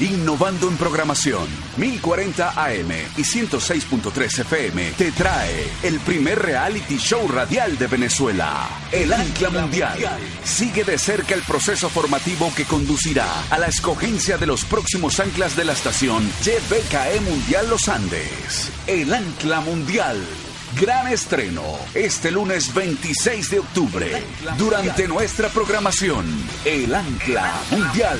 Innovando en programación, 1040 AM y 106.3 FM te trae el primer reality show radial de Venezuela, El Ancla Mundial. Sigue de cerca el proceso formativo que conducirá a la escogencia de los próximos anclas de la estación YBKE Mundial Los Andes. El Ancla Mundial. Gran estreno este lunes 26 de octubre durante nuestra programación El Ancla Mundial.